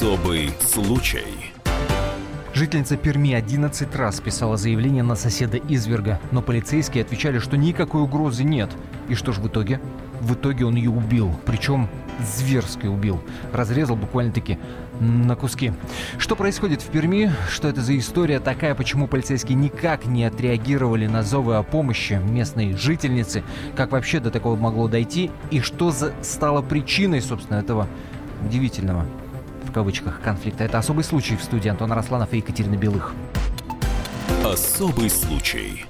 Особый случай. Жительница Перми 11 раз писала заявление на соседа изверга, но полицейские отвечали, что никакой угрозы нет. И что же в итоге? В итоге он ее убил, причем зверски убил. Разрезал буквально-таки на куски. Что происходит в Перми? Что это за история такая? Почему полицейские никак не отреагировали на зовы о помощи местной жительницы? Как вообще до такого могло дойти? И что за стало причиной, собственно, этого удивительного в кавычках конфликта? Это особый случай в студии Антона Росланов и Екатерина Белых. Особый случай.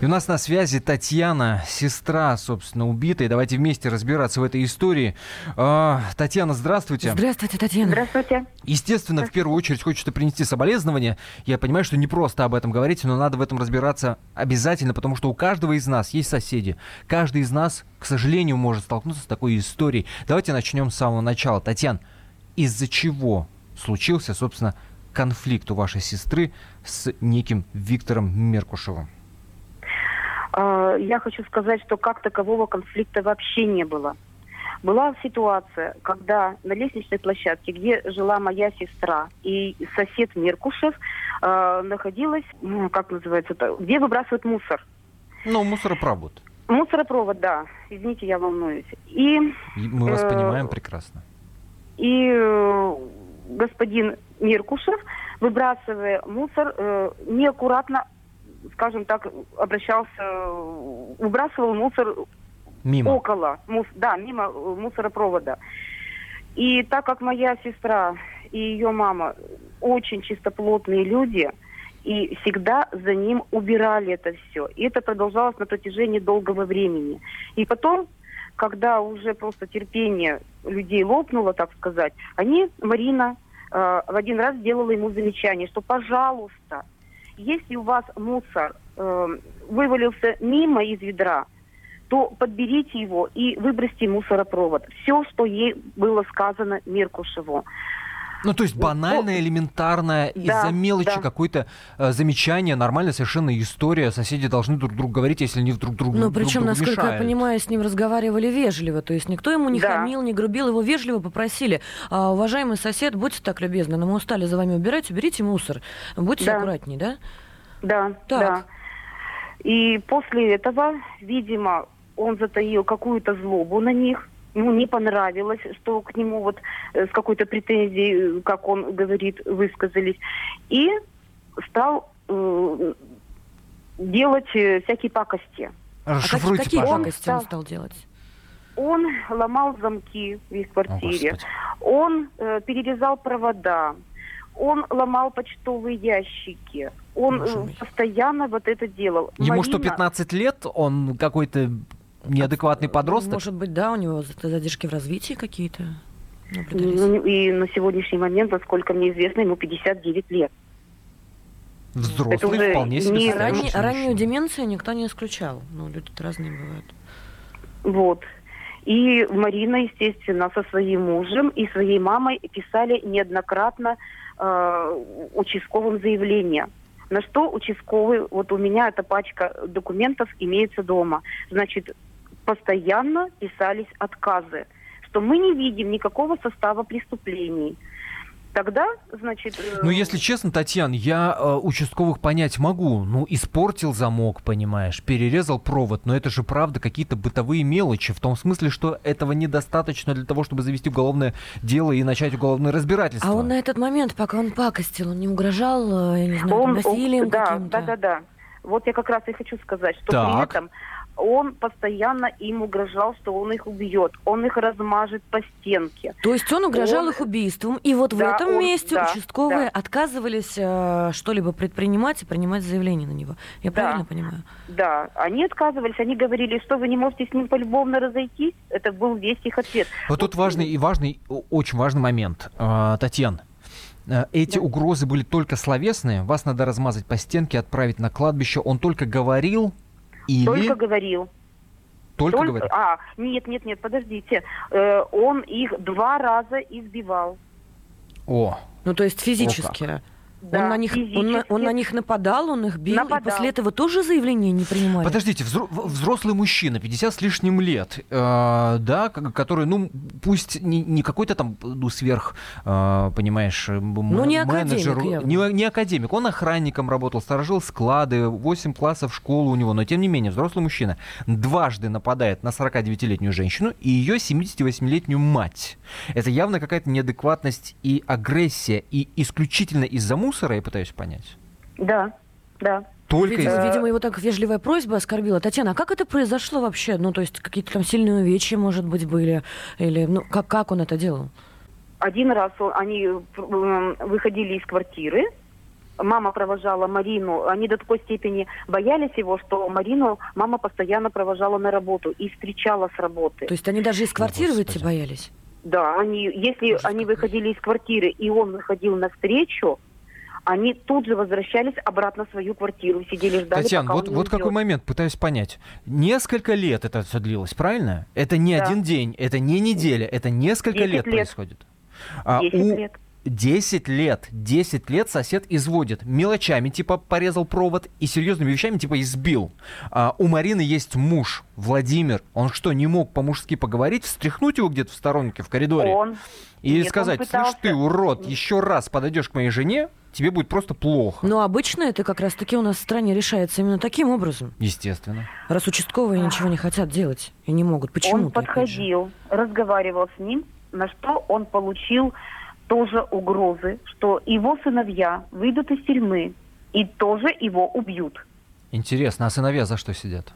И у нас на связи Татьяна, сестра, собственно, убитой. Давайте вместе разбираться в этой истории. А, Татьяна, здравствуйте. Здравствуйте, Татьяна. Здравствуйте. Естественно, в первую очередь хочется принести соболезнования. Я понимаю, что не просто об этом говорить, но надо в этом разбираться обязательно, потому что у каждого из нас есть соседи. Каждый из нас, к сожалению, может столкнуться с такой историей. Давайте начнем с самого начала. Татьяна, из-за чего случился, собственно, конфликт у вашей сестры с неким Виктором Меркушевым? А, я хочу сказать, что как такового конфликта вообще не было. Была ситуация, когда на лестничной площадке, где жила моя сестра и сосед Меркушев, э, находилась, ну, как называется где выбрасывают мусор. Ну, мусоропровод. Мусоропровод, да. Извините, я волнуюсь. И, И Мы вас э, понимаем прекрасно. И э, господин Меркушев, выбрасывая мусор, э, неаккуратно, скажем так, обращался, э, выбрасывал мусор Мимо. около, мус- да, мимо э, мусоропровода. И так как моя сестра и ее мама очень чистоплотные люди, и всегда за ним убирали это все. И это продолжалось на протяжении долгого времени. И потом, когда уже просто терпение людей лопнуло, так сказать, они, Марина, э, в один раз сделала ему замечание, что, пожалуйста, если у вас мусор э, вывалился мимо из ведра, то подберите его и выбросьте мусоропровод. Все, что ей было сказано Меркушеву. Ну, то есть банальное, элементарное, Да, из-за мелочи да. какое-то э, замечание, нормальная совершенно история. Соседи должны друг другу говорить, если они друг другу Ну, друг причем, другу насколько я мешают. понимаю, с ним разговаривали вежливо. То есть никто ему не Да. хамил, не грубил, его вежливо попросили. «А, уважаемый сосед, будьте так любезны, но мы устали за вами убирать, уберите мусор. Будьте Да. аккуратней, да? Да, Так. да. И после этого, видимо, он затаил какую-то злобу на них. Ему не понравилось, что к нему вот э, с какой-то претензией, э, как он говорит, высказались. И стал э, делать э, всякие пакости. А Расшифруйте, какие пожалуйста. пакости он стал делать? Он ломал замки в их О, квартире. Господи. Он э, перерезал провода. Он ломал почтовые ящики. Он Боже э, мой. постоянно вот это делал. Ему что, Марина- 15 лет? Он какой-то неадекватный подросток? Может быть, да, у него за- задержки в развитии какие-то наблюдались? Ну, И на сегодняшний момент, насколько мне известно, ему 59 лет. Взрослый, это уже вполне себе не мужчина. раннюю деменцию никто не исключал. Ну, люди разные бывают. Вот. И Марина, естественно, со своим мужем и своей мамой писали неоднократно э, участковым заявление. На что участковый, вот у меня эта пачка документов имеется дома. Значит, постоянно писались отказы, что мы не видим никакого состава преступлений. Тогда, значит... э, Ну, если честно, Татьяна, я э, участковых понять могу. Ну, испортил замок, понимаешь, перерезал провод, но это же правда какие-то бытовые мелочи, в том смысле, что этого недостаточно для того, чтобы завести уголовное дело и начать уголовное разбирательство. А он на этот момент, пока он пакостил, он не угрожал, э, я не знаю, Он- насилием он- да, каким-то? да, да, да. Вот я как раз и хочу сказать, что Так. при этом он постоянно им угрожал, что он их убьет, он их размажет по стенке. То есть он угрожал Он- их убийством, и вот в Да, этом он- месте да, участковые да. отказывались э, что-либо предпринимать и принимать заявление на него. Я Да. правильно понимаю? Да, они отказывались, они говорили, что вы не можете с ним полюбовно разойтись. Это был весь их ответ. Вот тут важный и важный, очень важный момент. А, Татьяна, э, эти Да. угрозы были только словесные, вас надо размазать по стенке, отправить на кладбище. Он только говорил или Только говорил. только Только- говорил? А, нет, нет, нет, подождите. Э, он их два раза избивал. О, Ну, то есть физически. Да, он, на них, он, на, он на них нападал, он их бил, и Нападал. после этого тоже заявление не принимали? Подождите, взрослый мужчина, 50 с лишним лет, э, да, который, ну, пусть не, не какой-то там, ну, сверх, э, понимаешь, э, м- Ну, не менеджер, академик не, не академик, он охранником работал, сторожил склады, 8 классов школы у него, но тем не менее, взрослый мужчина дважды нападает на 49-летнюю женщину и ее 78-летнюю мать. Это явно какая-то неадекватность и агрессия, и исключительно из-за мусора, я пытаюсь понять. Да, да. Только Видимо, из-за... видимо, его так вежливая просьба оскорбила. Татьяна, а как это произошло вообще? Ну, то есть какие-то там сильные увечья, может быть, были? Или, ну, как, как он это делал? Один раз он- они э, выходили из квартиры, мама провожала Марину, они до такой степени боялись его, что Марину мама постоянно провожала на работу и встречала с работы. То есть они даже из квартиры выйти боялись? Да, они, если Ужас они какой. выходили из квартиры и он выходил навстречу, они тут же возвращались обратно в свою квартиру, сидели ждали, Татьяна, вот, вот какой момент, пытаюсь понять. Несколько лет это все длилось, правильно? Это не Да. один день, это не неделя, это несколько 10 лет, лет. происходит. А 10 у- лет. 10 лет. 10 лет сосед изводит. Мелочами, типа порезал провод, и серьезными вещами, типа избил. А, у Марины есть муж, Владимир. Он что, не мог по-мужски поговорить, встряхнуть его где-то в сторонке, в коридоре? Он и нет, он сказать, слышь пытался. ты, урод, еще раз подойдешь к моей жене, тебе будет просто плохо. Но обычно это как раз-таки у нас в стране решается именно таким образом. Естественно. Раз участковые ничего не хотят делать и не могут. Он Почему-то, опять же. подходил, разговаривал с ним, на что он получил тоже угрозы, что его сыновья выйдут из тюрьмы и тоже его убьют. Интересно, а сыновья за что сидят?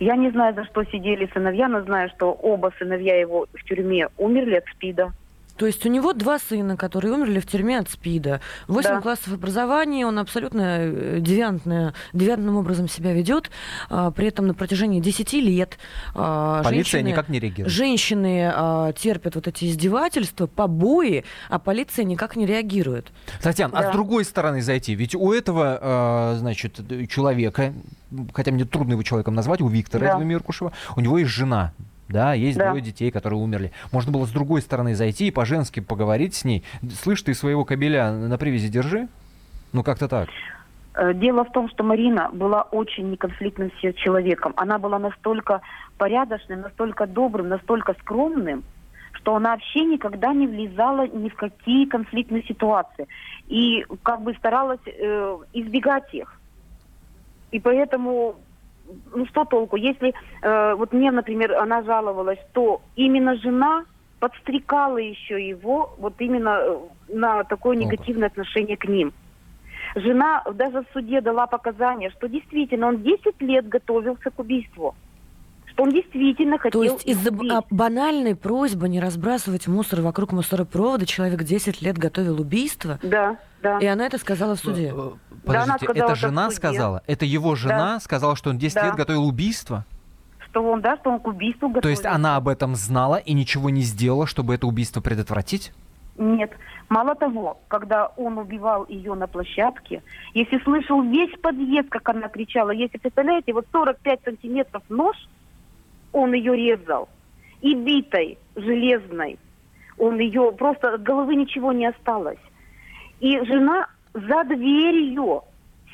Я не знаю, за что сидели сыновья, но знаю, что оба сыновья его в тюрьме умерли от СПИДа. То есть у него два сына, которые умерли в тюрьме от СПИДа. Восемь Да. классов образования, он абсолютно э, девиантно, девиантным образом себя ведет. А, При этом на протяжении 10 лет а, Полиция женщины, никак не реагирует. женщины а, терпят вот эти издевательства, побои, а полиция никак не реагирует. Татьяна, а Да. с другой стороны зайти, ведь у этого, э, значит, человека, хотя мне трудно его человеком назвать, у Виктора Да. этого Меркушева, у него есть жена, да, есть Да. двое детей, которые умерли. Можно было с другой стороны зайти и по-женски поговорить с ней. Слышь, ты своего кобеля на привязи держи? Ну, как-то так. Э, Дело в том, что Марина была очень неконфликтным человеком. Она была настолько порядочным, настолько добрым, настолько скромным, что она вообще никогда не влезала ни в какие конфликтные ситуации. И как бы старалась э, избегать их. И поэтому, ну что толку, если э, вот мне, например, она жаловалась, что именно жена подстрекала еще его вот именно э, на такое негативное отношение к ним. Жена даже в суде дала показания, что действительно он 10 лет готовился к убийству. Что он действительно хотел То есть из-за а, банальной просьбы не разбрасывать мусор вокруг мусоропровода человек 10 лет готовил убийство, Да, да. и она это сказала в суде. Э, Да, она Подождите, сказала это это жена суде. сказала? Это его жена сказала, что он 10 Да. лет готовил убийство? Что он, да, что он к убийству готовился. То есть она об этом знала и ничего не сделала, чтобы это убийство предотвратить? Нет. Мало того, когда он убивал ее на площадке, если слышал весь подъезд, как она кричала, если представляете, вот 45 сантиметров нож, он ее резал. И битой, железной. Он ее, просто от головы ничего не осталось. И жена за дверью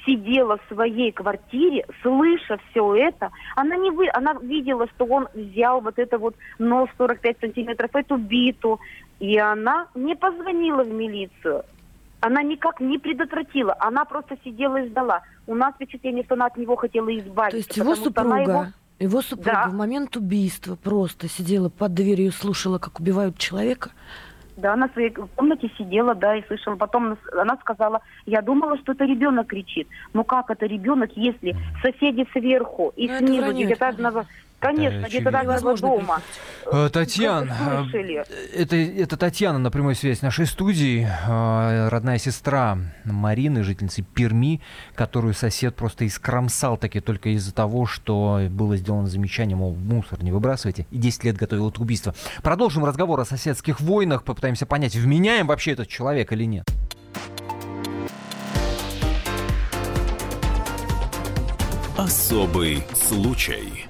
сидела в своей квартире, слыша все это, она не вы, она видела, что он взял вот это вот нож 45 сантиметров, эту биту, и она не позвонила в милицию. Она никак не предотвратила, она просто сидела и ждала. У нас впечатление, что она от него хотела избавиться. То есть его супруга, его- его супруга Да. в момент убийства просто сидела под дверью слушала, как убивают человека. Да, она в своей комнате сидела, да, и слышала. Потом она сказала, я думала, что это ребенок кричит. Ну как это ребенок, если соседи сверху и Ну, снизу, где-то одного... Конечно, где-то Невозможно дома. Э, Татьяна, э, это, это Татьяна на прямой связи с нашей студии, э, родная сестра Марины, жительницы Перми, которую сосед просто искромсал таки только из-за того, что было сделано замечание, мол, мусор не выбрасывайте, и 10 лет готовил это убийство. Продолжим разговор о соседских войнах, попытаемся понять, вменяем вообще этот человек или нет. Особый случай.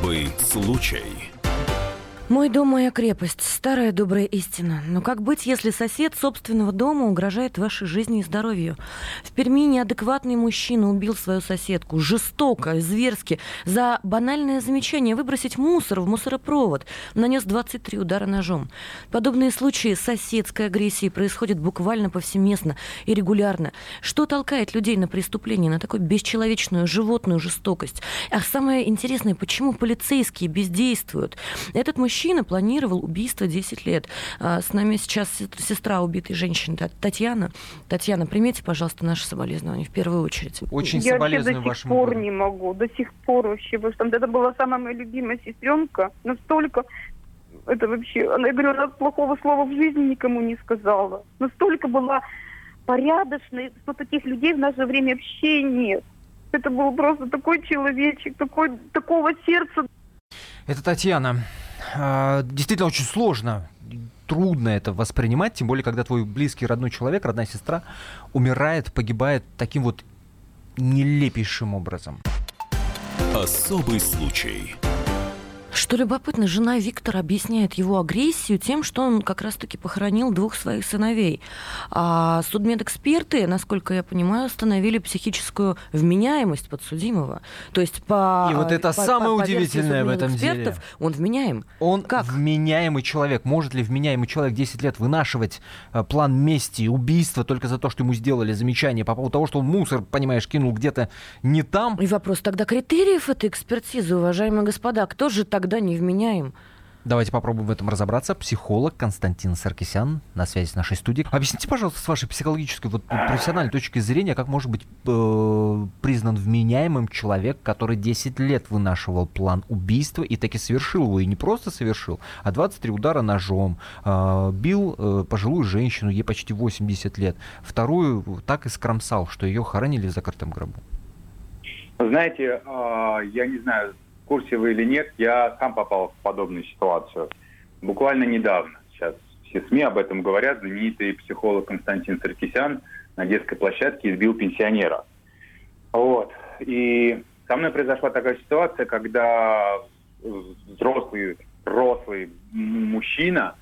Особый случай. Мой дом, моя крепость. Старая добрая истина. Но как быть, если сосед собственного дома угрожает вашей жизни и здоровью? В Перми неадекватный мужчина убил свою соседку. Жестоко, зверски. За банальное замечание выбросить мусор в мусоропровод. Нанес 23 удара ножом. Подобные случаи соседской агрессии происходят буквально повсеместно и регулярно. Что толкает людей на преступление, на такую бесчеловечную животную жестокость? А самое интересное, почему полицейские бездействуют? Этот мужчина планировал убийство 10 лет. А, с нами сейчас сестра убитой женщины Татьяна. Татьяна, примите, пожалуйста, наши соболезнования в первую очередь. Очень Я соболезную вообще до сих пор горю. не могу, до сих пор вообще, потому что это была самая моя любимая сестренка, настолько это вообще, она, я говорю, она плохого слова в жизни никому не сказала. Настолько была порядочной, что таких людей в наше время вообще нет. Это был просто такой человечек, такой, такого сердца Это Татьяна. А, Действительно очень сложно, трудно это воспринимать, тем более, когда твой близкий родной человек, родная сестра, умирает, погибает таким вот нелепейшим образом. Особый случай. Что любопытно, жена Виктора объясняет его агрессию тем, что он как раз-таки похоронил двух своих сыновей. А судмедэксперты, насколько я понимаю, установили психическую вменяемость подсудимого. То есть по И вот это по- самое по- удивительное в этом деле. Он вменяем. Он Как? вменяемый человек. Может ли вменяемый человек 10 лет вынашивать э, план мести, убийства только за то, что ему сделали замечание по поводу того, что он мусор, понимаешь, кинул где-то не там? И вопрос тогда критериев этой экспертизы, уважаемые господа, кто же тогда невменяем? Давайте попробуем в этом разобраться. Психолог Константин Саркисян на связи с нашей студией. Объясните, пожалуйста, с вашей психологической, вот профессиональной точки зрения, как может быть э, признан вменяемым человек, который 10 лет вынашивал план убийства и таки совершил его. И не просто совершил, а 23 удара ножом. э, бил э, пожилую женщину, ей почти 80 лет. Вторую так и скромсал, что ее хоронили в закрытом гробу. Знаете, а, я не знаю, курсе вы или нет, я сам попал в подобную ситуацию. Буквально недавно. Сейчас все СМИ об этом говорят. Знаменитый психолог Константин Саркисян на детской площадке избил пенсионера. Вот. И со мной произошла такая ситуация, когда взрослый, взрослый мужчина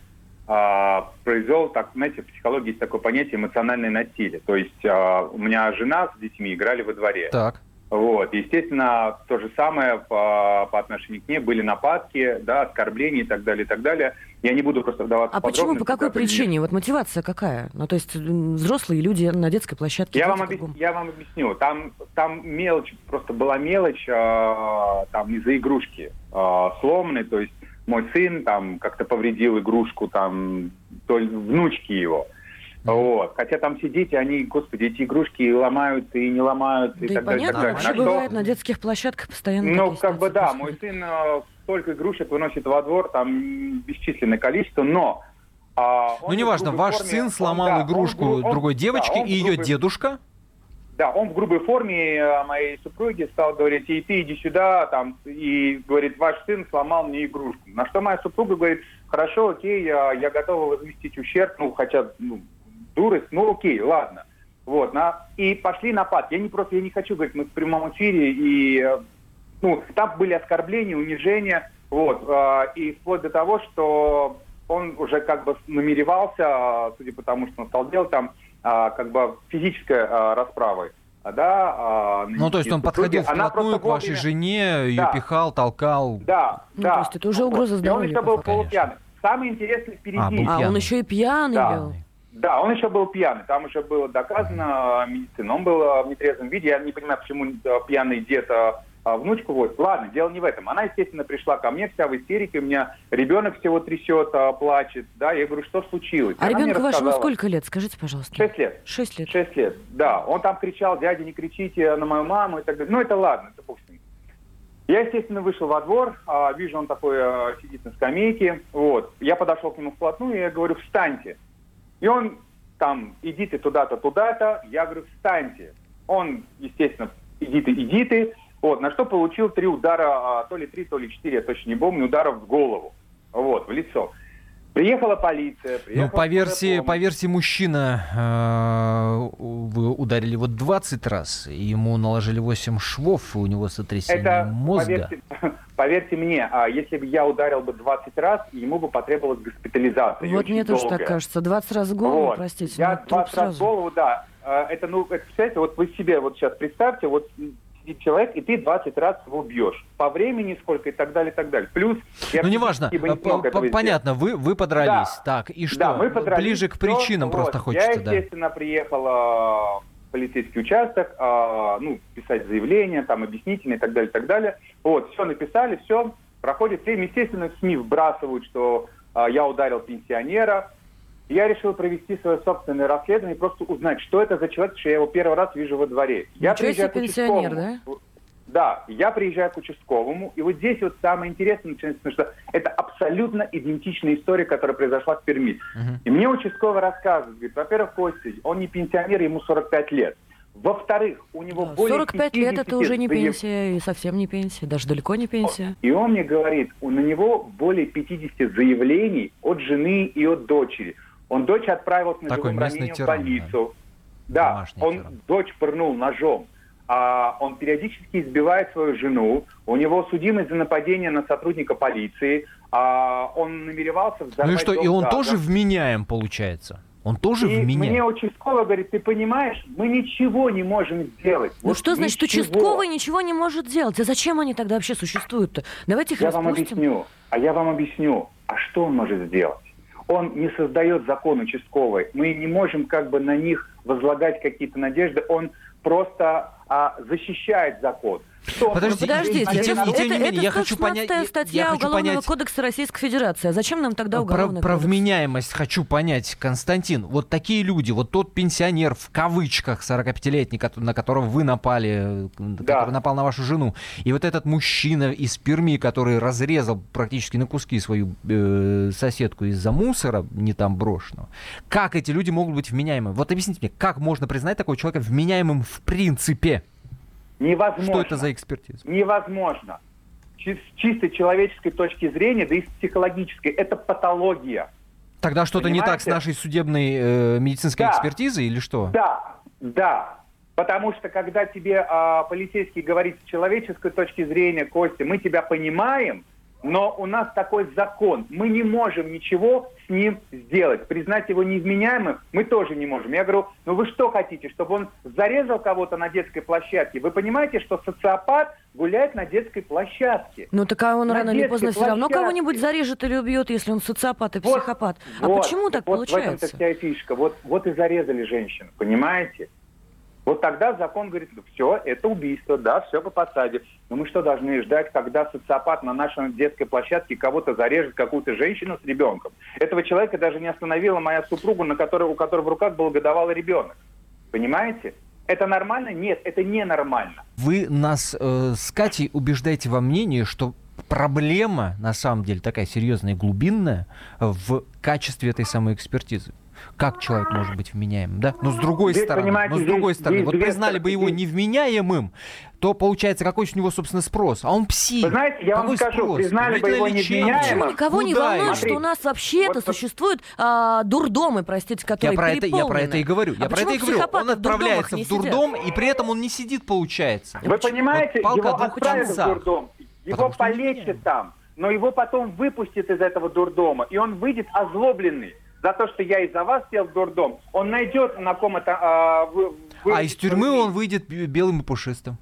а, произвел, так, знаете, в психологии есть такое понятие эмоциональное насилие. То есть а, у меня жена с детьми играли во дворе. Так. Вот, естественно, то же самое по, по отношению к ней были нападки, да, оскорбления и так далее, и так далее. Я не буду просто вдаваться А почему, по какой причине? Вот мотивация какая? Ну, то есть взрослые люди на детской площадке. Я вам, объясню, я вам объясню. Там, там мелочь, просто была мелочь а, там из-за игрушки а, сломанной. То есть мой сын там как-то повредил игрушку там то ли внучки его. Вот. Хотя там все дети, они, господи, эти игрушки и ломают, и не ломают, Да и и так далее. и понятно, так далее. вообще На что- бывает на детских площадках постоянно Ну, как бы да, мой сын э, столько игрушек выносит во двор, там бесчисленное количество, но... а, он Ну, неважно, ваш форме, сын он, сломал да, он игрушку гру- он- другой да, девочки, он в и ее грубой- дедушка Да, он в грубой форме э, моей супруги стал говорить, ей ты иди сюда, там, и говорит, ваш сын сломал мне игрушку. На что моя супруга говорит, хорошо, окей, я, я готова возместить ущерб, ну, хотя, ну, дурость, ну, окей, ладно. Вот, на, и пошли напад. Я не просто, я не хочу говорить, мы в прямом эфире, и, э, ну, там были оскорбления, унижения, вот, э, и вплоть до того, что он уже как бы намеревался, э, судя по тому, что он стал делать, там, а, как бы физической а, расправой. а, Да, а, Ну, то есть он подходил вплотную к вашей вовремя- жене, ее Да. пихал, толкал. Да, Ну, да. то есть это уже угроза И здоровью он еще был полупьяный. Самое интересное впереди. А, А, он еще и пьяный Да. был. Да, он еще был пьяный. Там уже было доказано медицина. Он был а, в нетрезвом виде. Я не понимаю, почему а, пьяный дед а, а, внучку водит. Ладно, дело не в этом. Она, естественно, пришла ко мне вся в истерике. У меня ребенок всего трясет, а, плачет. Да, я говорю, что случилось? А Она ребенку вашему сколько лет? Скажите, пожалуйста. Шесть лет. Шесть лет. Шесть лет, да. Он там кричал, дядя, не кричите на мою маму и так далее. Ну, это ладно, это ним. Я, естественно, вышел во двор, а, вижу, он такой а, сидит на скамейке. Вот. Я подошел к нему вплотную, и я говорю, встаньте. И он там, иди ты туда-то, туда-то. Я говорю, встаньте. Он, естественно, иди ты, иди ты. Вот, на что получил три удара, а, то ли три, то ли четыре, я точно не помню, ударов в голову. Вот, в лицо. Приехала полиция. Приехала ну, по версии, по версии мужчина, э, вы ударили его 20 раз, и ему наложили 8 швов, и у него сотрясение Это, мозга. Поверьте, поверьте мне, а если бы я ударил бы 20 раз, ему бы потребовалась госпитализация. Вот мне тоже так кажется. 20 раз в голову, Вот. простите. Я ну, труп 20 раз сразу. в голову, да. А, Это, ну, это, представляете, вот вы себе вот сейчас представьте, вот человек, и ты 20 раз его бьешь. По времени сколько и так далее, и так далее. Плюс... я Ну, неважно. не П-. Понятно, вы, вы подрались. Да. Так, и что? Да, мы подрались, Ближе к причинам вот. просто хочется, Я, да. естественно, приехал а, в полицейский участок, а, ну, писать заявление, там, объяснительное и так далее, и так далее. Вот, все написали, все, проходит время. Естественно, СМИ вбрасывают, что а, я ударил пенсионера. Я решил провести свое собственное расследование и просто узнать, что это за человек, что я его первый раз вижу во дворе. Я Ничего приезжаю к пенсионер, участковому. Да, я приезжаю к участковому, и вот здесь вот самое интересное начинается, потому что это абсолютно идентичная история, которая произошла в Перми. Мгм. И мне участковый рассказывает, говорит, во-первых, Костя, он не пенсионер, ему 45 лет. Во-вторых, у него Да, более 45 лет это 50 уже не пенсия, и совсем не пенсия, даже далеко не пенсия. И он мне говорит, у- на него более 50 заявлений от жены и от дочери. Он дочь отправил с ножевым ранением в тиран, больницу. Да, Домашний он тиран. дочь пырнул ножом. А он периодически избивает свою жену. У него судимость за нападение на сотрудника полиции. А он намеревался взорвать Ну и что, дом и он газом. тоже вменяем, получается? Он тоже И мне вменяем? участковый говорит, ты понимаешь, мы ничего не можем сделать. Ну Вот что значит, ничего. участковый ничего не может делать? А зачем они тогда вообще существуют-то? Давайте их Я вам распустим. объясню. А я вам объясню. А что он может сделать? Он не создает закон участковый. Мы не можем как бы на них возлагать какие-то надежды. Он просто а, защищает закон. Что Подождите, подождите, и это, это, не менее, это я хочу 116 понять- я статья хочу Уголовного понять- кодекса Российской Федерации. А зачем нам тогда Про, уголовный про кодекс? вменяемость хочу понять, Константин. Вот такие люди, вот тот пенсионер в кавычках 45-летний, кото- на которого вы напали, э, который напал на вашу жену, и вот этот мужчина из Перми, который разрезал практически на куски свою э, соседку из-за мусора, не там брошенного. Как эти люди могут быть вменяемыми? Вот объясните мне, как можно признать такого человека вменяемым в принципе? Невозможно. Что это за экспертиза? Невозможно. С чистой человеческой точки зрения, да и с психологической, это патология. Тогда что-то не так с нашей судебной э, медицинской Да. экспертизой или что? Да, да. Потому что когда тебе а, полицейский говорит с человеческой точки зрения, Костя, мы тебя понимаем, но у нас такой закон, мы не можем ничего с ним сделать. Признать его невменяемым мы тоже не можем. Я говорю, ну вы что хотите, чтобы он зарезал кого-то на детской площадке? Вы понимаете, что социопат гуляет на детской площадке? Ну так а он На рано или поздно все равно площадке. кого-нибудь зарежет или убьет, если он социопат и Вот, психопат. А вот, почему так вот в этом-то получается? вся фишка. Вот, вот и зарезали женщину, понимаете? Вот тогда закон говорит, ну все, это убийство, да, все по подсаде. Но мы что должны ждать, когда социопат на нашей детской площадке кого-то зарежет, какую-то женщину с ребенком? Этого человека даже не остановила моя супруга, на которой, у которой в руках был годовалый ребенок. Понимаете? Это нормально? Нет, это ненормально. Вы нас э, с Катей убеждаете во мнении, что проблема на самом деле такая серьезная и глубинная в качестве этой самой экспертизы. Как человек может быть вменяемым, да? Но с другой Здесь, стороны, но с другой здесь- стороны, здесь вот две признали бы его невменяемым, то получается какой с него, собственно, спрос? А он псих. Вы знаете, я вам Какой скажу, спрос? признали Ведь бы его невменяемым. Почему никого не волнует, что у нас вообще-то Вот- существуют а, дурдомы, простите, Я которые про, это, я про это и говорю. Я А про почему это и говорю. Он в отправляется в сидят? дурдом, и при этом он не сидит, получается. Вы понимаете, Вот его отправят в дурдом, его полечат там, но его потом выпустят из этого дурдома, и он выйдет озлобленный за то, что я из-за вас сел в дурдом. Он найдет на ком это... а, вы- вы- А из тюрьмы он выйдет бе- белым и пушистым.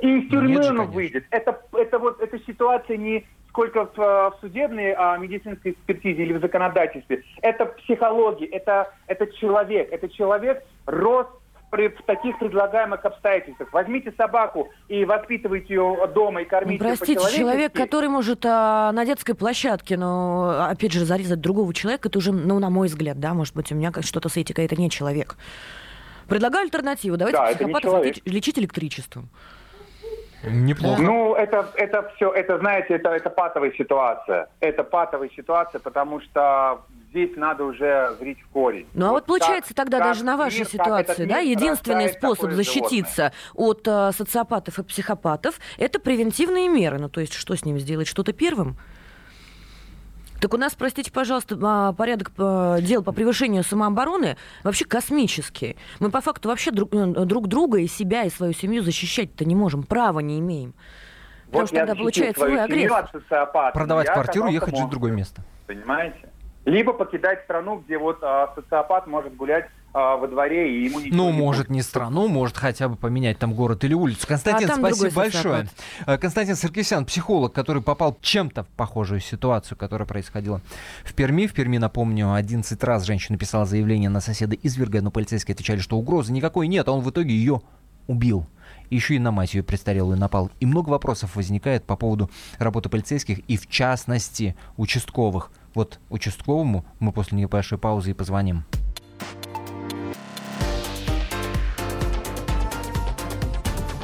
И из тюрьмы Нет же, он конечно. выйдет. Это, это вот эта ситуация не сколько в, а, в судебной а, медицинской экспертизе или в законодательстве. Это психология, это, это человек. Это человек рос при, в таких предлагаемых обстоятельствах. Возьмите собаку и воспитывайте ее дома и Ну, кормите ее простите, человек, который может а, на детской площадке, но опять же зарезать другого человека, это уже, ну, на мой взгляд, да, может быть, у меня что-то с этикой, это не человек. Предлагаю альтернативу. Давайте Да, психопатов лечить электричеством. Неплохо. Ну, это, это все, это, знаете, это, это патовая ситуация. Это патовая ситуация, потому что здесь надо уже зрить в корень. Ну а вот получается как- тогда как даже на вашей мир, ситуации, да, единственный способ защититься от э, социопатов и психопатов это превентивные меры. Ну то есть что с ними сделать? Что-то первым? Так у нас, простите, пожалуйста, а, порядок э, дел по превышению самообороны вообще космический. Мы по факту вообще друг, э, друг друга и себя, и свою семью защищать-то не можем, права не имеем. Потому Вот что я тогда получается вы агрессор. Продавать Я квартиру, ехать жить в другое место. Понимаете? Либо покидать страну, где вот а, социопат может гулять а, во дворе, и ему ничего Ну, не может, будет. не страну, может хотя бы поменять там город или улицу. Константин, А спасибо большое. Э, Константин Саркисян, психолог, который попал чем-то в похожую ситуацию, которая происходила в Перми. В Перми, напомню, 11 раз женщина писала заявление на соседа изверга, но полицейские отвечали, что угрозы никакой нет, а он в итоге ее убил. Еще и на мать ее престарелую напал. И много вопросов возникает по поводу работы полицейских и, в частности, участковых. Вот участковому мы после небольшой паузы и позвоним.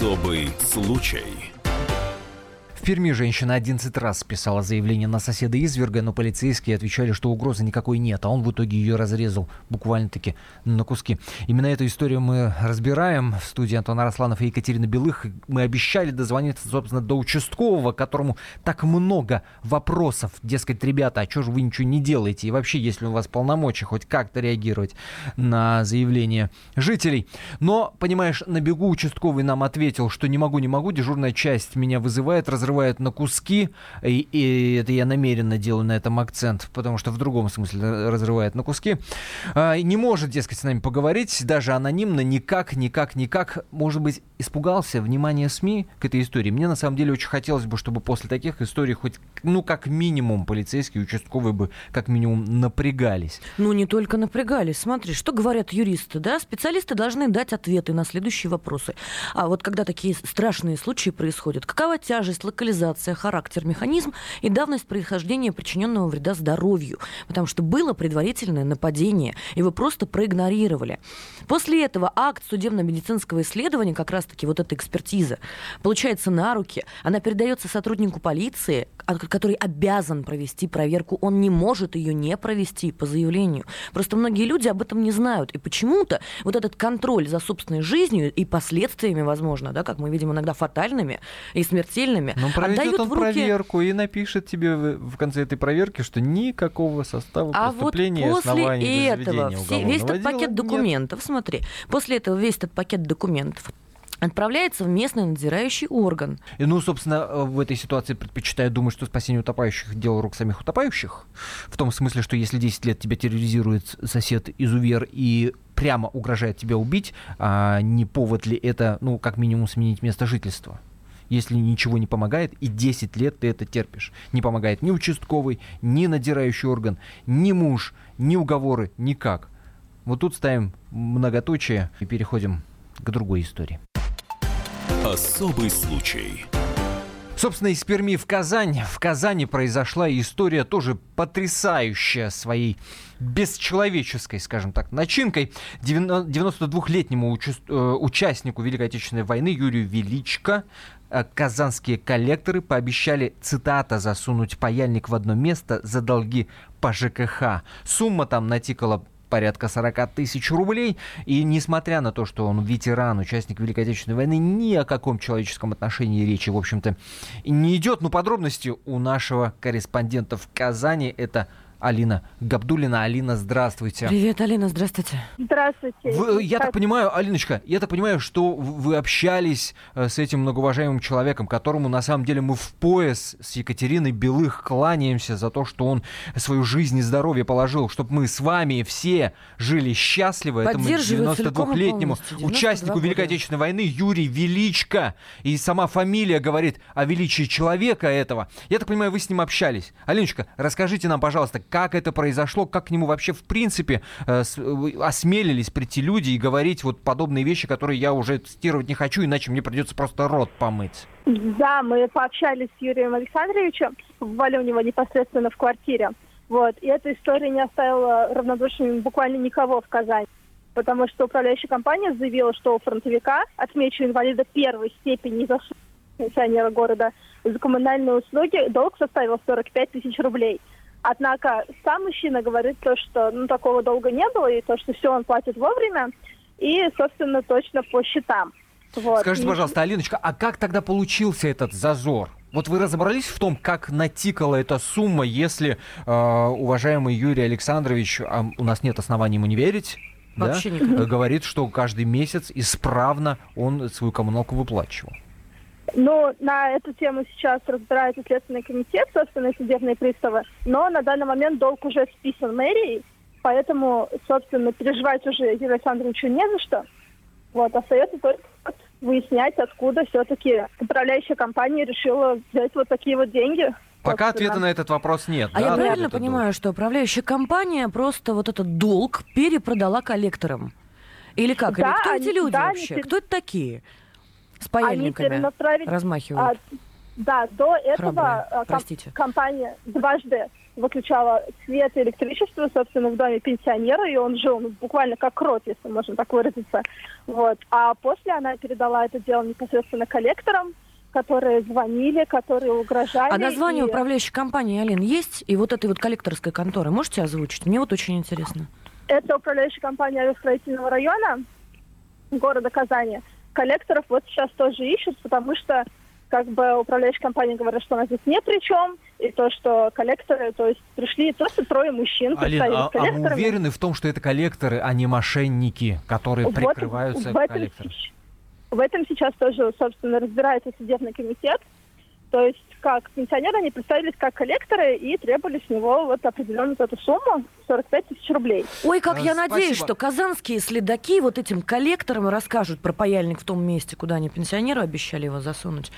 Особый случай. В Перми женщина 11 раз писала заявление на соседа изверга, но полицейские отвечали, что угрозы никакой нет, а он в итоге ее разрезал буквально-таки на куски. Именно эту историю мы разбираем в студии Антона Росланов и Екатерина Белых. Мы обещали дозвониться, собственно, до участкового, которому так много вопросов. Дескать, ребята, а что же вы ничего не делаете? И вообще, если у вас полномочия хоть как-то реагировать на заявление жителей. Но, понимаешь, на бегу участковый нам ответил, что не могу, не могу, дежурная часть меня вызывает, разрывает на куски, и, и это я намеренно делаю на этом акцент, потому что в другом смысле разрывает на куски. А, не может, дескать, с нами поговорить, даже анонимно, никак, никак, никак. Может быть, испугался внимания СМИ к этой истории. Мне на самом деле очень хотелось бы, чтобы после таких историй хоть, ну, как минимум, полицейские участковые бы как минимум напрягались. Ну, не только напрягались. Смотри, что говорят юристы, да? Специалисты должны дать ответы на следующие вопросы. А вот когда такие страшные случаи происходят, какова тяжесть, локализация, характер, механизм и давность происхождения причиненного вреда здоровью? Потому что было предварительное нападение, и вы просто проигнорировали. После этого акт судебно-медицинского исследования, как раз-таки вот эта экспертиза, получается на руки, она передается сотруднику полиции, а- который обязан провести проверку. Он не может ее не провести по заявлению. Просто многие люди об этом не знают. И почему-то вот этот контроль за собственной жизнью и последствиями, возможно, да, как мы видим иногда фатальными и смертельными, Но проведет отдают он руки... проверку и напишет тебе в конце этой проверки, что никакого состава А вот преступления и после оснований этого все- весь этот пакет дела нет. документов, смотри, после этого весь этот пакет документов отправляется в местный надзирающий орган. И, ну, собственно, э, в этой ситуации предпочитаю думать, что спасение утопающих – дело рук самих утопающих. В том смысле, что если 10 лет тебя терроризирует сосед-изувер и прямо угрожает тебя убить, а не повод ли это, ну, как минимум, сменить место жительства? Если ничего не помогает, и 10 лет ты это терпишь. Не помогает ни участковый, ни надзирающий орган, ни муж, ни уговоры, никак. Вот тут ставим многоточие и переходим к другой истории. Особый случай. Собственно, из Перми в Казань. В Казани произошла история тоже потрясающая своей бесчеловеческой, скажем так, начинкой. 92-летнему участ- э, участнику Великой Отечественной войны Юрию Величко казанские коллекторы пообещали, цитата, засунуть паяльник в одно место за долги по ЖКХ. Сумма там натикала порядка 40 тысяч рублей. И несмотря на то, что он ветеран, участник Великой Отечественной войны, ни о каком человеческом отношении речи, в общем-то, не идет. Но подробности у нашего корреспондента в Казани это Алина Габдулина. Алина, здравствуйте. Привет, Алина, здравствуйте. Здравствуйте. Вы, я так понимаю, Алиночка, я так понимаю, что вы общались э, с этим многоуважаемым человеком, которому на самом деле мы в пояс с Екатериной Белых кланяемся за то, что он свою жизнь и здоровье положил, чтобы мы с вами все жили счастливо. Этому 92-летнему участнику Великой Отечественной войны Юрий Величко. И сама фамилия говорит о величии человека этого. Я так понимаю, вы с ним общались. Алиночка, расскажите нам, пожалуйста, как это произошло, как к нему вообще в принципе э, э, осмелились прийти люди и говорить вот подобные вещи, которые я уже цитировать не хочу, иначе мне придется просто рот помыть. Да, мы пообщались с Юрием Александровичем, бывали у него непосредственно в квартире. Вот. И эта история не оставила равнодушным буквально никого в Казани. Потому что управляющая компания заявила, что у фронтовика, отмечу инвалида первой степени за пенсионера города, за коммунальные услуги долг составил 45 тысяч рублей. Однако сам мужчина говорит то, что ну, такого долга не было, и то, что все он платит вовремя, и, собственно, точно по счетам. Вот. Скажите, пожалуйста, Алиночка, а как тогда получился этот зазор? Вот вы разобрались в том, как натикала эта сумма, если э, уважаемый Юрий Александрович, а у нас нет оснований ему не верить, Вообще да, говорит, что каждый месяц исправно он свою коммуналку выплачивал? Ну, на эту тему сейчас разбирается Следственный комитет, собственно, судебные приставы, но на данный момент долг уже списан мэрией, поэтому, собственно, переживать уже Юрию Александровичу не за что. Вот, остается только выяснять, откуда все-таки управляющая компания решила взять вот такие вот деньги. Пока ответа на этот вопрос нет. А да, я правильно понимаю, долг? что управляющая компания просто вот этот долг перепродала коллекторам? Или как? Да, Или кто они, эти люди да, вообще? Они... Кто это такие? С паяльниками размахивают. А, да, до этого а, ком- компания дважды выключала свет и электричество, собственно, в доме пенсионера, и он жил ну, буквально как крот, если можно так выразиться. Вот. А после она передала это дело непосредственно коллекторам, которые звонили, которые угрожали. А название и... управляющей компании, Алин, есть? И вот этой вот коллекторской конторы можете озвучить? Мне вот очень интересно. Это управляющая компания авиастроительного района города Казани. Коллекторов вот сейчас тоже ищут, потому что как бы управляющая компания говорит, что она здесь не при чем, и то, что коллекторы, то есть пришли просто трое мужчин, Алина, а, а вы уверены в том, что это коллекторы, а не мошенники, которые вот прикрываются в коллектором? В этом сейчас тоже, собственно, разбирается судебный комитет. То есть как пенсионеры, они представились как коллекторы и требовали с него вот определенную эту сумму, 45 тысяч рублей. Ой, как а, я спасибо. надеюсь, что казанские следаки вот этим коллекторам расскажут про паяльник в том месте, куда они пенсионеру обещали его засунуть.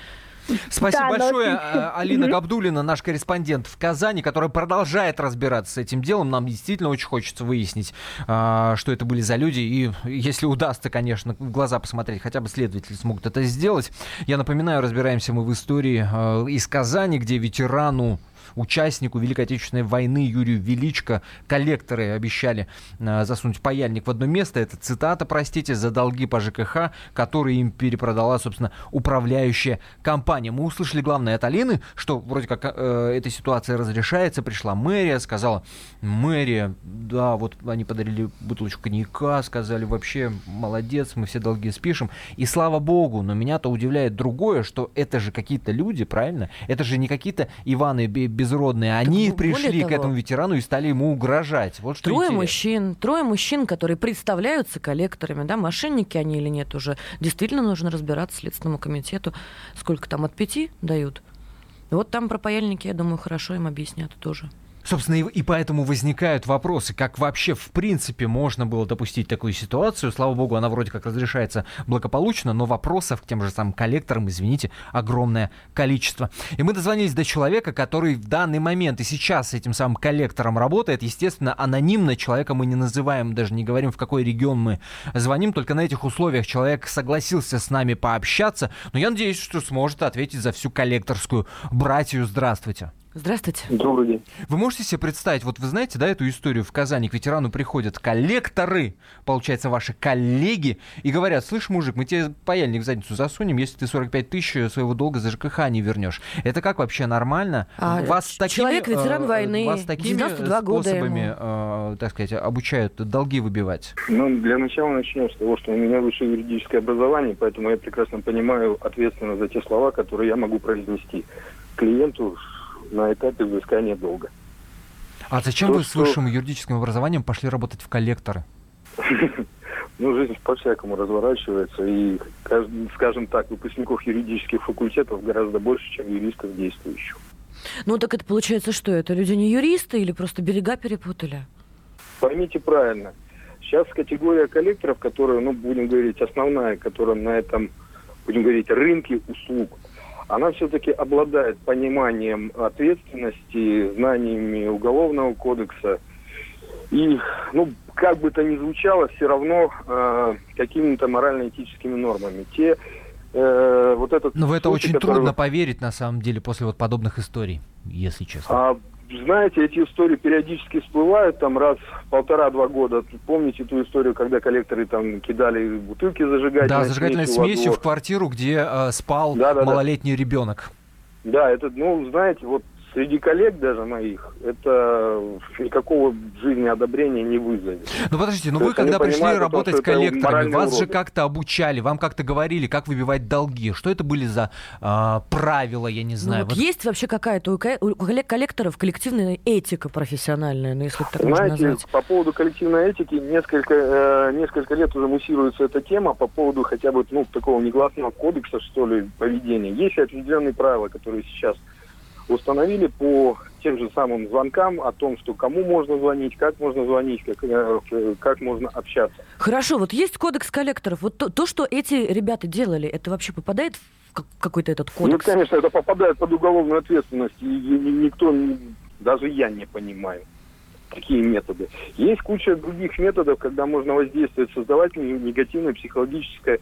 Спасибо да, большое, но... А, Алина Габдулина, наш корреспондент в Казани, которая продолжает разбираться с этим делом. Нам действительно очень хочется выяснить, а, что это были за люди. И если удастся, конечно, в глаза посмотреть, хотя бы следователи смогут это сделать. Я напоминаю, разбираемся мы в истории а, из Казани, где ветерану участнику Великой Отечественной войны Юрию Величко коллекторы обещали э, засунуть паяльник в одно место. Это цитата, простите, за долги по ЖКХ, которые им перепродала, собственно, управляющая компания. Мы услышали главное от Алины, что вроде как э, эта ситуация разрешается. Пришла мэрия, сказала, мэрия, да, вот они подарили бутылочку коньяка, сказали, вообще молодец, мы все долги спишем. И слава богу, но меня-то удивляет другое, что это же какие-то люди, правильно? Это же не какие-то Иваны безродные, они так, пришли того, к этому ветерану и стали ему угрожать. Вот что трое интересно. мужчин, трое мужчин, которые представляются коллекторами, да, мошенники они или нет уже. Действительно нужно разбираться Следственному комитету, сколько там от пяти дают. Вот там про паяльники, я думаю, хорошо им объяснят тоже. Собственно, и, и поэтому возникают вопросы, как вообще в принципе можно было допустить такую ситуацию. Слава богу, она вроде как разрешается благополучно, но вопросов к тем же самым коллекторам, извините, огромное количество. И мы дозвонились до человека, который в данный момент и сейчас с этим самым коллектором работает. Естественно, анонимно человека мы не называем, даже не говорим, в какой регион мы звоним. Только на этих условиях человек согласился с нами пообщаться. Но я надеюсь, что сможет ответить за всю коллекторскую братью. Здравствуйте. Здравствуйте. Добрый день. Вы можете себе представить, вот вы знаете, да, эту историю в Казани, к ветерану приходят коллекторы, получается, ваши коллеги, и говорят, слышь, мужик, мы тебе паяльник в задницу засунем, если ты 45 тысяч своего долга за ЖКХ не вернешь. Это как вообще нормально? А, вас такими, человек, ветеран э, войны, вас такими 92 способами, э, так сказать, обучают долги выбивать? Ну, для начала начнем с того, что у меня высшее юридическое образование, поэтому я прекрасно понимаю ответственность за те слова, которые я могу произнести клиенту на этапе взыскания долга. А зачем То, вы с что- высшим юридическим образованием пошли работать в коллекторы? Ну, жизнь по-всякому разворачивается, и, скажем так, выпускников юридических факультетов гораздо больше, чем юристов действующих. Ну так это получается что? Это люди не юристы или просто берега перепутали? Поймите правильно, сейчас категория коллекторов, которая, ну, будем говорить, основная, которая на этом, будем говорить, рынке услуг, она все-таки обладает пониманием ответственности, знаниями уголовного кодекса. И, ну, как бы то ни звучало, все равно э, какими-то морально-этическими нормами. Те, э, вот этот Но в это случай, очень который- трудно поверить, на самом деле, после вот подобных историй, если честно. А, знаете, эти истории периодически всплывают там раз полтора-два года. Помните ту историю, когда коллекторы там кидали бутылки зажигательной Да, зажигательной смесью смесью в квартиру, где э, спал Да-да-да. малолетний ребенок. Да, это, ну, знаете, вот среди коллег даже моих, это никакого в жизни одобрения не вызовет. Ну подождите, ну вы когда пришли понимают том, работать с коллекторами, вас же уроды. как-то обучали, вам как-то говорили, как выбивать долги. Что это были за а, правила, я не Ну, знаю. вот Вот есть вообще какая-то у коллег- коллекторов коллективная этика профессиональная, ну если так можно Знаете, назвать? по поводу коллективной этики несколько, э, несколько лет уже муссируется эта тема по поводу хотя бы ну, такого негласного кодекса, что ли, поведения. Есть определенные правила, которые сейчас установили по тем же самым звонкам о том, что кому можно звонить, как можно звонить, как, э, как можно общаться. Хорошо, вот есть кодекс коллекторов. Вот то, то, что эти ребята делали, это вообще попадает в как- какой-то этот Ну, кодекс? конечно, это попадает под уголовную ответственность, и, и- никто, даже я не понимаю такие методы. Есть куча других методов, когда можно воздействовать, создавать не- негативное психологическое,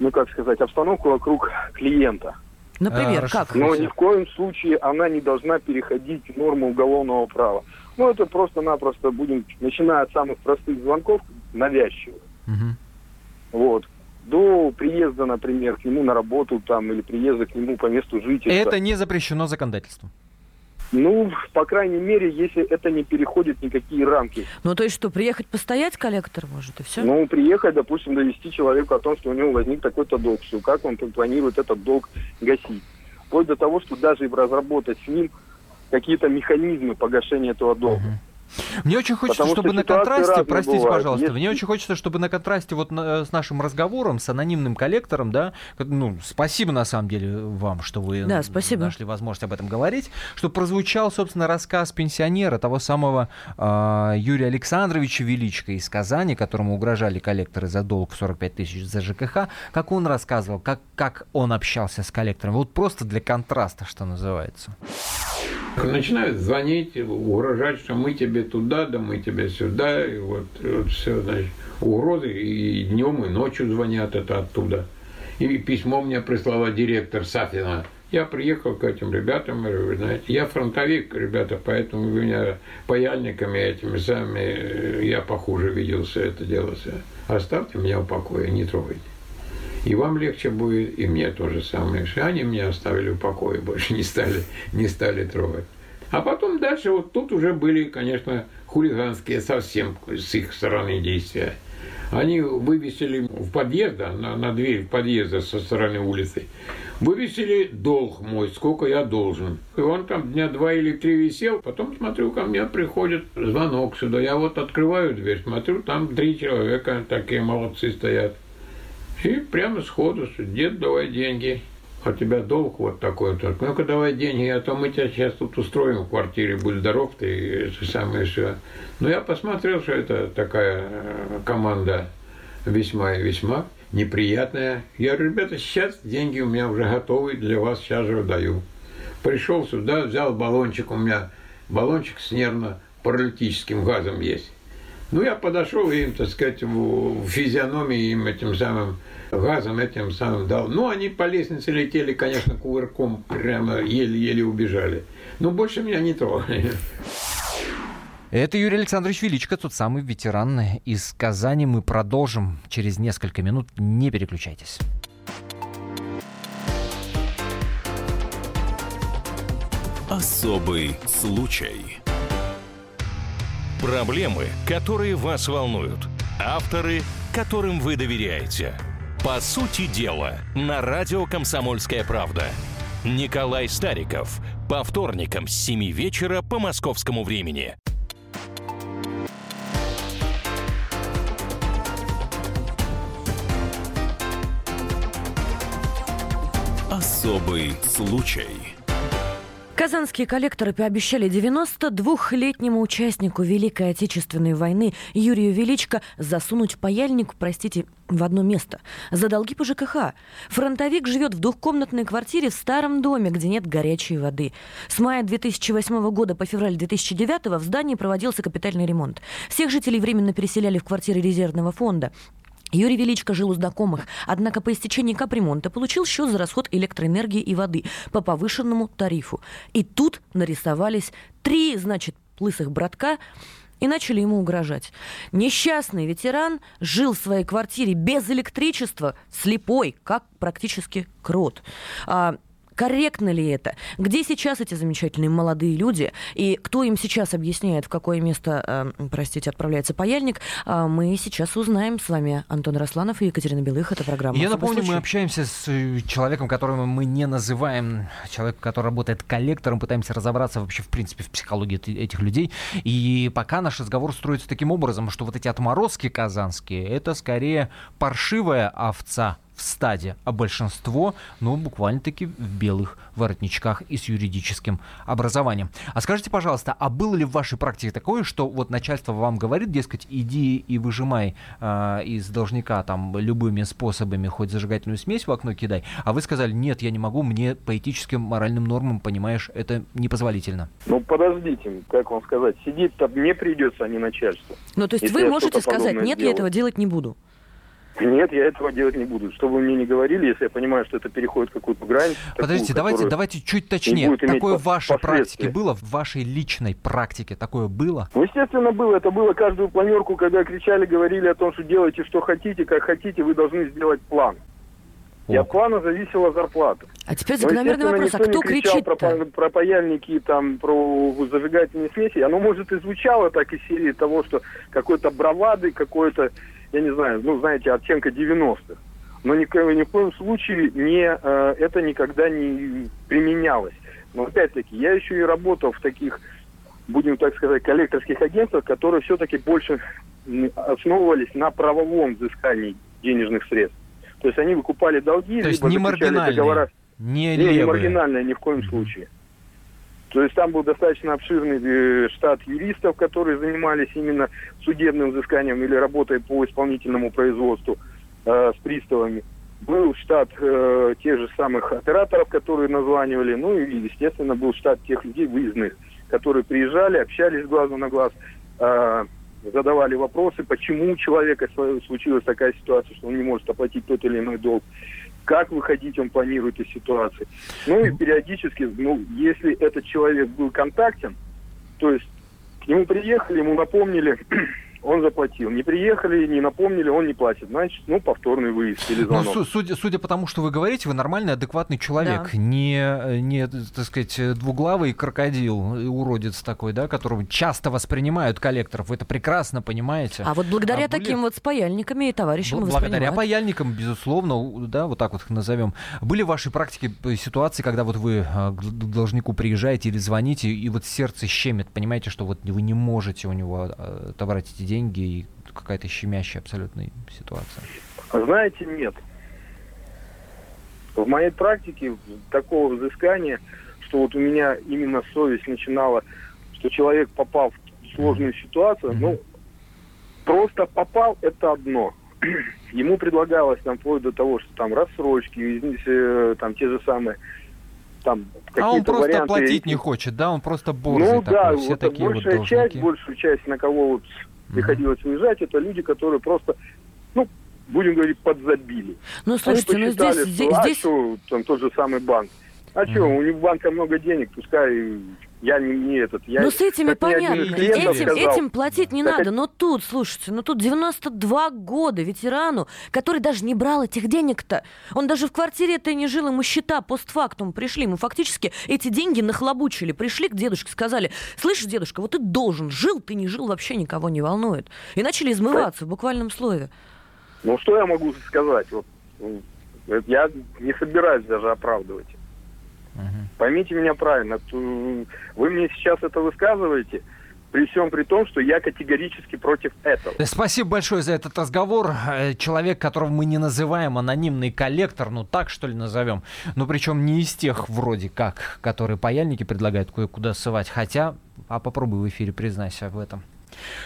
ну как сказать, обстановку вокруг клиента. Например, А, как? Но ни в коем случае она не должна переходить в норму уголовного права. Ну, это просто-напросто будем, начиная от самых простых звонков, навязчивых. Мгм. Вот. До приезда, например, к нему на работу там или приезда к нему по месту жительства. Это не запрещено законодательством. Ну, по крайней мере, если это не переходит никакие рамки. Ну, то есть что, приехать постоять коллектор может, и все? Ну, приехать, допустим, довести человека о том, что у него возник такой-то долг, что как он планирует этот долг гасить. Вплоть до того, что даже разработать с ним какие-то механизмы погашения этого долга. Мне очень хочется, Потому чтобы что на контрасте, простите, бывают. пожалуйста, Есть- мне очень хочется, чтобы на контрасте вот на- с нашим разговором, с анонимным коллектором, да, ну, спасибо на самом деле вам, что вы Да, спасибо. нашли возможность об этом говорить, что прозвучал, собственно, рассказ пенсионера, того самого а, Юрия Александровича Величко из Казани, которому угрожали коллекторы за долг в 45 тысяч за ЖКХ, как он рассказывал, как, как он общался с коллектором, вот просто для контраста, что называется. Начинают звонить, угрожать, что мы тебе туда, да мы тебе сюда. И вот, вот все, значит, угрозы. И днем, и ночью звонят это оттуда. И письмо мне прислала директор Сафина. Я приехал к этим ребятам, вы знаете, я фронтовик, ребята, поэтому вы меня паяльниками этими самыми, э, я похуже видел все это дело. Все. Оставьте меня в покое, не трогайте. И вам легче будет, и мне то же самое. Что Они меня оставили в покое, больше не стали, не стали трогать. А потом дальше вот тут уже были, конечно, хулиганские совсем с их стороны действия. Они вывесили в подъезд, да, на, на дверь подъезда со стороны улицы, вывесили долг мой, сколько я должен. И он там дня два или три висел, потом смотрю, ко мне приходит звонок сюда. Я вот открываю дверь, смотрю, там три человека, такие молодцы стоят. И прямо сходу, дед, давай деньги. А тебя долг вот такой вот. Ну-ка давай деньги, а то мы тебя сейчас тут устроим в квартире, будь здоров ты, это самое все. Но я посмотрел, что это такая э, команда весьма и весьма неприятная. Я говорю, ребята, сейчас деньги у меня уже готовы, для вас сейчас же даю. Пришел сюда, взял баллончик, у меня баллончик с нервно-паралитическим газом есть. Ну, я подошел и им, так сказать, в, в физиономии им этим самым газом этим самым дал. Ну, они по лестнице летели, конечно, кувырком, прямо еле-еле убежали. Но больше меня не трогали. Это Юрий Александрович Величко, тот самый ветеран из Казани. Мы продолжим через несколько минут. Не переключайтесь. Особый случай. Проблемы, которые вас волнуют. Авторы, которым вы доверяете. По сути дела, на радио «Комсомольская правда». Николай Стариков. По вторникам с 7 вечера по московскому времени. Особый случай. Казанские коллекторы пообещали 92-летнему участнику Великой Отечественной войны Юрию Величко засунуть паяльник, простите, в одно место. За долги по ЖКХ. Фронтовик живет в двухкомнатной квартире в старом доме, где нет горячей воды. С мая 2008 года по февраль 2009 в здании проводился капитальный ремонт. Всех жителей временно переселяли в квартиры резервного фонда. Юрий Величко жил у знакомых, однако по истечении капремонта получил счет за расход электроэнергии и воды по повышенному тарифу. И тут нарисовались три, значит, лысых братка, и начали ему угрожать. Несчастный ветеран жил в своей квартире без электричества, слепой, как практически крот. А, Корректно ли это? Где сейчас эти замечательные молодые люди? И кто им сейчас объясняет, в какое место, э, простите, отправляется паяльник? Э, мы сейчас узнаем с вами Антон Росланов и Екатерина Белых. Это программа Я напомню, случай. мы общаемся с э, человеком, которого мы не называем, человеком, который работает коллектором, пытаемся разобраться вообще, в принципе, в психологии этих людей. И пока наш разговор строится таким образом, что вот эти отморозки казанские, это скорее паршивая овца, в стаде, а большинство, ну, буквально-таки в белых воротничках и с юридическим образованием. А скажите, пожалуйста, а было ли в вашей практике такое, что вот начальство вам говорит, дескать, иди и выжимай э, из должника там любыми способами, хоть зажигательную смесь в окно кидай, а вы сказали, нет, я не могу, мне по этическим моральным нормам, понимаешь, это непозволительно. Ну, подождите, как вам сказать, сидеть-то мне придется, а не начальство. Ну, то есть вы можете сказать, нет, я этого делать не буду? Нет, я этого делать не буду. Что вы мне не говорили, если я понимаю, что это переходит какую-то грань. Подождите, такую, давайте, давайте чуть точнее. Такое в вашей практике было, в вашей личной практике такое было? Ну, естественно, было. Это было каждую планерку, когда кричали, говорили о том, что делайте, что хотите, как хотите, вы должны сделать план. И от плана зависела зарплата. А теперь закономерный Но, вопрос, а кто кричит про, про паяльники, там, про зажигательные смеси. Оно, может, и звучало так из серии того, что какой-то бравады, какой-то я не знаю, ну, знаете, оттенка 90-х. Но ни, ни в коем случае не, э, это никогда не применялось. Но опять-таки, я еще и работал в таких, будем так сказать, коллекторских агентствах, которые все-таки больше основывались на правовом взыскании денежных средств. То есть они выкупали долги, То есть либо не маргинальные, договора. Не, не, не маргинальные ни в коем случае. То есть там был достаточно обширный э, штат юристов, которые занимались именно судебным взысканием или работой по исполнительному производству э, с приставами. Был штат э, тех же самых операторов, которые названивали, ну и, естественно, был штат тех людей выездных, которые приезжали, общались глазу на глаз, э, задавали вопросы, почему у человека случилась такая ситуация, что он не может оплатить тот или иной долг как выходить он планирует из ситуации. Ну и периодически, ну, если этот человек был контактен, то есть к нему приехали, ему напомнили, он заплатил. Не приехали, не напомнили, он не платит. Значит, ну, повторный выезд или ну, звонок. Ну, судя, судя по тому, что вы говорите, вы нормальный, адекватный человек. Да. Не, не, так сказать, двуглавый крокодил, уродец такой, да, которого часто воспринимают коллекторов. Вы это прекрасно понимаете. А вот благодаря а были... таким вот спаяльниками и товарищам Бл- Благодаря паяльникам, безусловно, да, вот так вот их назовем. Были в вашей практике ситуации, когда вот вы а, к должнику приезжаете или звоните, и вот сердце щемит, понимаете, что вот вы не можете у него отобрать эти деньги и какая-то щемящая абсолютная ситуация? Знаете, нет. В моей практике такого взыскания, что вот у меня именно совесть начинала, что человек попал в сложную ситуацию, mm-hmm. ну, просто попал, это одно. Ему предлагалось там вплоть до того, что там рассрочки, э, там те же самые там а он просто варианты... платить не хочет, да? Он просто борзый Ну такой. да, Все вот такие большая вот часть, большую часть, на кого вот приходилось уезжать, это люди, которые просто, ну, будем говорить, подзабили. Ну, слушайте, Они посчитали, ну здесь... Что, здесь... А что, там тот же самый банк. А mm. что, у них банка много денег, пускай я не, не этот. Я, ну, с этими понятно. Этим, сказал, этим платить не так надо. Но тут, слушайте, ну тут 92 года ветерану, который даже не брал этих денег-то. Он даже в квартире этой не жил, ему счета постфактум пришли. Мы фактически эти деньги нахлобучили. Пришли к дедушке, сказали, слышишь, дедушка, вот ты должен. Жил, ты не жил, вообще никого не волнует. И начали измываться в буквальном слове. Ну, что я могу сказать? Вот, я не собираюсь даже оправдывать. Поймите меня правильно, вы мне сейчас это высказываете, при всем при том, что я категорически против этого. Спасибо большое за этот разговор. Э, человек, которого мы не называем анонимный коллектор, ну так что ли назовем, но причем не из тех вроде как, которые паяльники предлагают кое-куда ссывать, хотя, а попробуй в эфире признайся в этом.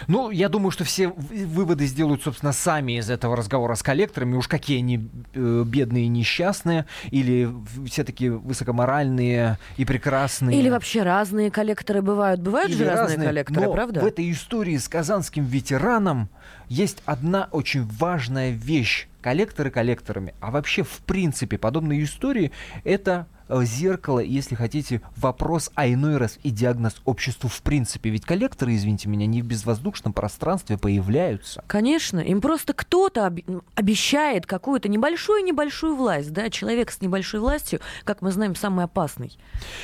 Ну, я думаю, что все выводы сделают, собственно, сами из этого разговора с коллекторами. Уж какие они э, бедные и несчастные, или все такие высокоморальные и прекрасные. Или вообще разные коллекторы бывают. Бывают или же разные, разные коллекторы, но правда? в этой истории с казанским ветераном есть одна очень важная вещь. Коллекторы коллекторами, а вообще в принципе подобные истории это зеркало, если хотите, вопрос, а иной раз и диагноз обществу в принципе. Ведь коллекторы, извините меня, не в безвоздушном пространстве появляются. Конечно, им просто кто-то об... обещает какую-то небольшую-небольшую власть. Да? Человек с небольшой властью, как мы знаем, самый опасный.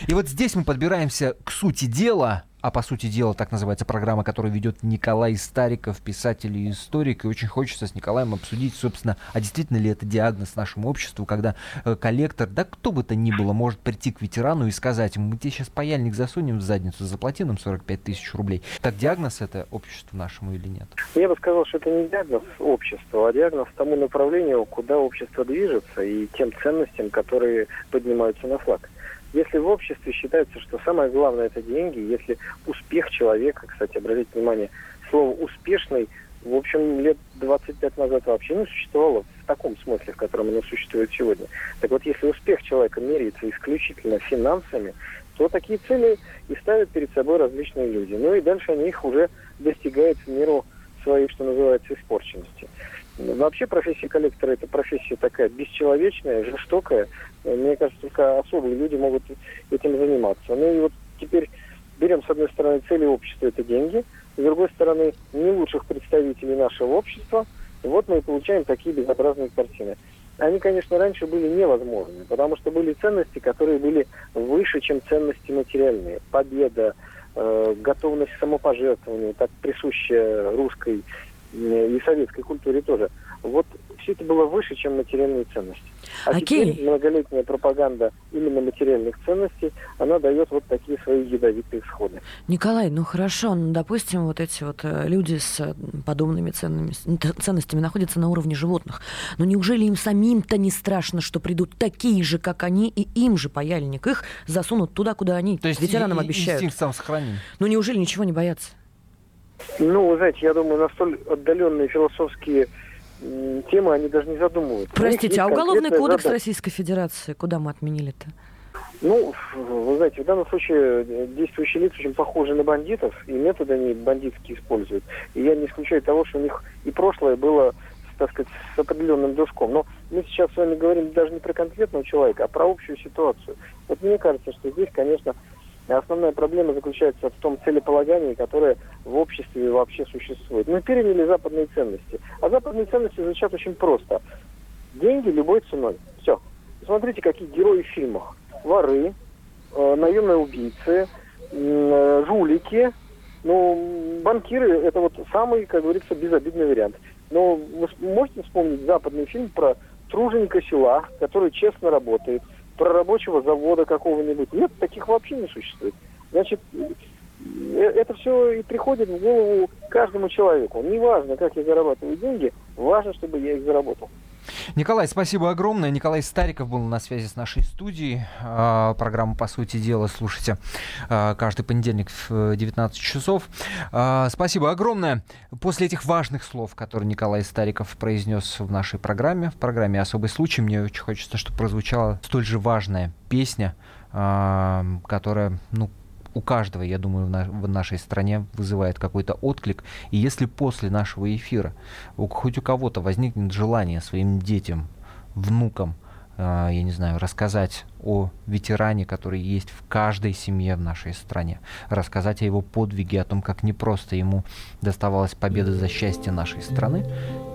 И вот здесь мы подбираемся к сути дела, а по сути дела так называется программа, которую ведет Николай Стариков, писатель и историк. И очень хочется с Николаем обсудить, собственно, а действительно ли это диагноз нашему обществу, когда э, коллектор, да кто бы то ни было, может прийти к ветерану и сказать ему, мы тебе сейчас паяльник засунем в задницу, заплати нам 45 тысяч рублей. Так диагноз это обществу нашему или нет? Я бы сказал, что это не диагноз обществу, а диагноз тому направлению, куда общество движется и тем ценностям, которые поднимаются на флаг. Если в обществе считается, что самое главное это деньги, если успех человека, кстати, обратите внимание, слово успешный, в общем, лет 25 назад вообще не существовало в таком смысле, в котором оно существует сегодня. Так вот, если успех человека меряется исключительно финансами, то такие цели и ставят перед собой различные люди. Ну и дальше они их уже достигают в меру своей, что называется, испорченности. Вообще профессия коллектора это профессия такая бесчеловечная, жестокая. Мне кажется, только особые люди могут этим заниматься. Ну и вот теперь берем с одной стороны цели общества это деньги, с другой стороны не лучших представителей нашего общества. Вот мы и получаем такие безобразные картины. Они, конечно, раньше были невозможны, потому что были ценности, которые были выше, чем ценности материальные. Победа, э, готовность к самопожертвованию, так присущая русской и советской культуре тоже. Вот все это было выше, чем материальные ценности. А Окей. теперь многолетняя пропаганда именно материальных ценностей, она дает вот такие свои ядовитые исходы. Николай, ну хорошо, ну, допустим, вот эти вот э, люди с э, подобными ценными, ценностями находятся на уровне животных. Но неужели им самим-то не страшно, что придут такие же, как они, и им же паяльник их засунут туда, куда они То есть ветеранам и, обещают? Инстинкт самосохранения. Ну неужели ничего не боятся? Ну, вы знаете, я думаю, на столь отдаленные философские темы они даже не задумываются. Простите, а Уголовный кодекс задача. Российской Федерации куда мы отменили-то? Ну, вы знаете, в данном случае действующие лица очень похожи на бандитов, и методы они бандитские используют. И я не исключаю того, что у них и прошлое было, так сказать, с определенным душком. Но мы сейчас с вами говорим даже не про конкретного человека, а про общую ситуацию. Вот мне кажется, что здесь, конечно, Основная проблема заключается в том целеполагании, которое в обществе вообще существует. Мы переняли западные ценности. А западные ценности звучат очень просто. Деньги любой ценой. Все. Смотрите, какие герои в фильмах. Воры, э, наемные убийцы, э, жулики. Ну, банкиры – это вот самый, как говорится, безобидный вариант. Но вы можете вспомнить западный фильм про труженика села, который честно работает – про рабочего завода какого-нибудь. Нет, таких вообще не существует. Значит, э, это все и приходит в голову каждому человеку. Неважно, как я зарабатываю деньги, важно, чтобы я их заработал. Николай, спасибо огромное. Николай Стариков был на связи с нашей студией. А, программу «По сути дела» слушайте а, каждый понедельник в 19 часов. А, спасибо огромное. После этих важных слов, которые Николай Стариков произнес в нашей программе, в программе «Особый случай», мне очень хочется, чтобы прозвучала столь же важная песня, которая, ну, у каждого, я думаю, в, на, в нашей стране вызывает какой-то отклик. И если после нашего эфира у, хоть у кого-то возникнет желание своим детям, внукам, э, я не знаю, рассказать о ветеране, который есть в каждой семье в нашей стране, рассказать о его подвиге, о том, как непросто ему доставалась победа за счастье нашей страны,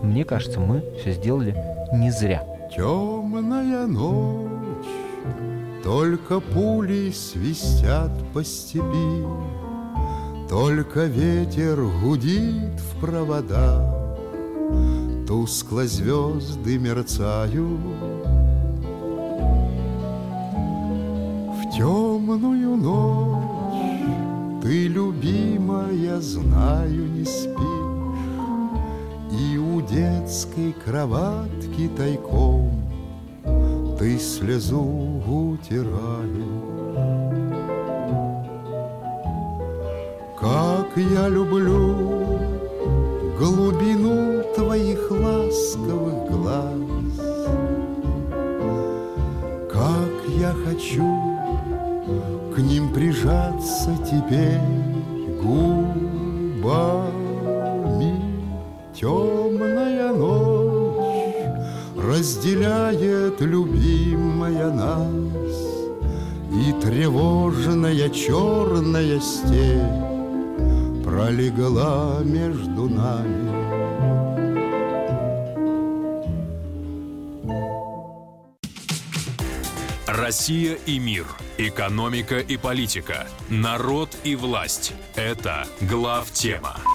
мне кажется, мы все сделали не зря. Темная ночь только пули свистят по степи, Только ветер гудит в провода, Тускло звезды мерцают. В темную ночь Ты, любимая, знаю, не спишь И у детской кроватки тайком Ты слезу утираешь Как я люблю глубину твоих ласковых глаз. Как я хочу к ним прижаться теперь губами ночь разделяет любимая нас И тревожная черная степь пролегла между нами. Россия и мир. Экономика и политика. Народ и власть. Это глав тема.